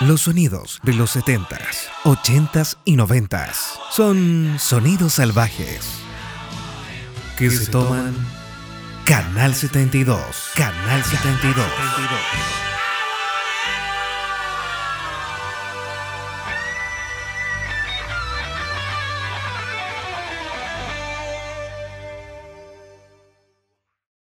Los sonidos de los 70s, 80s y 90s son sonidos salvajes que se toman Canal 72. Canal 72.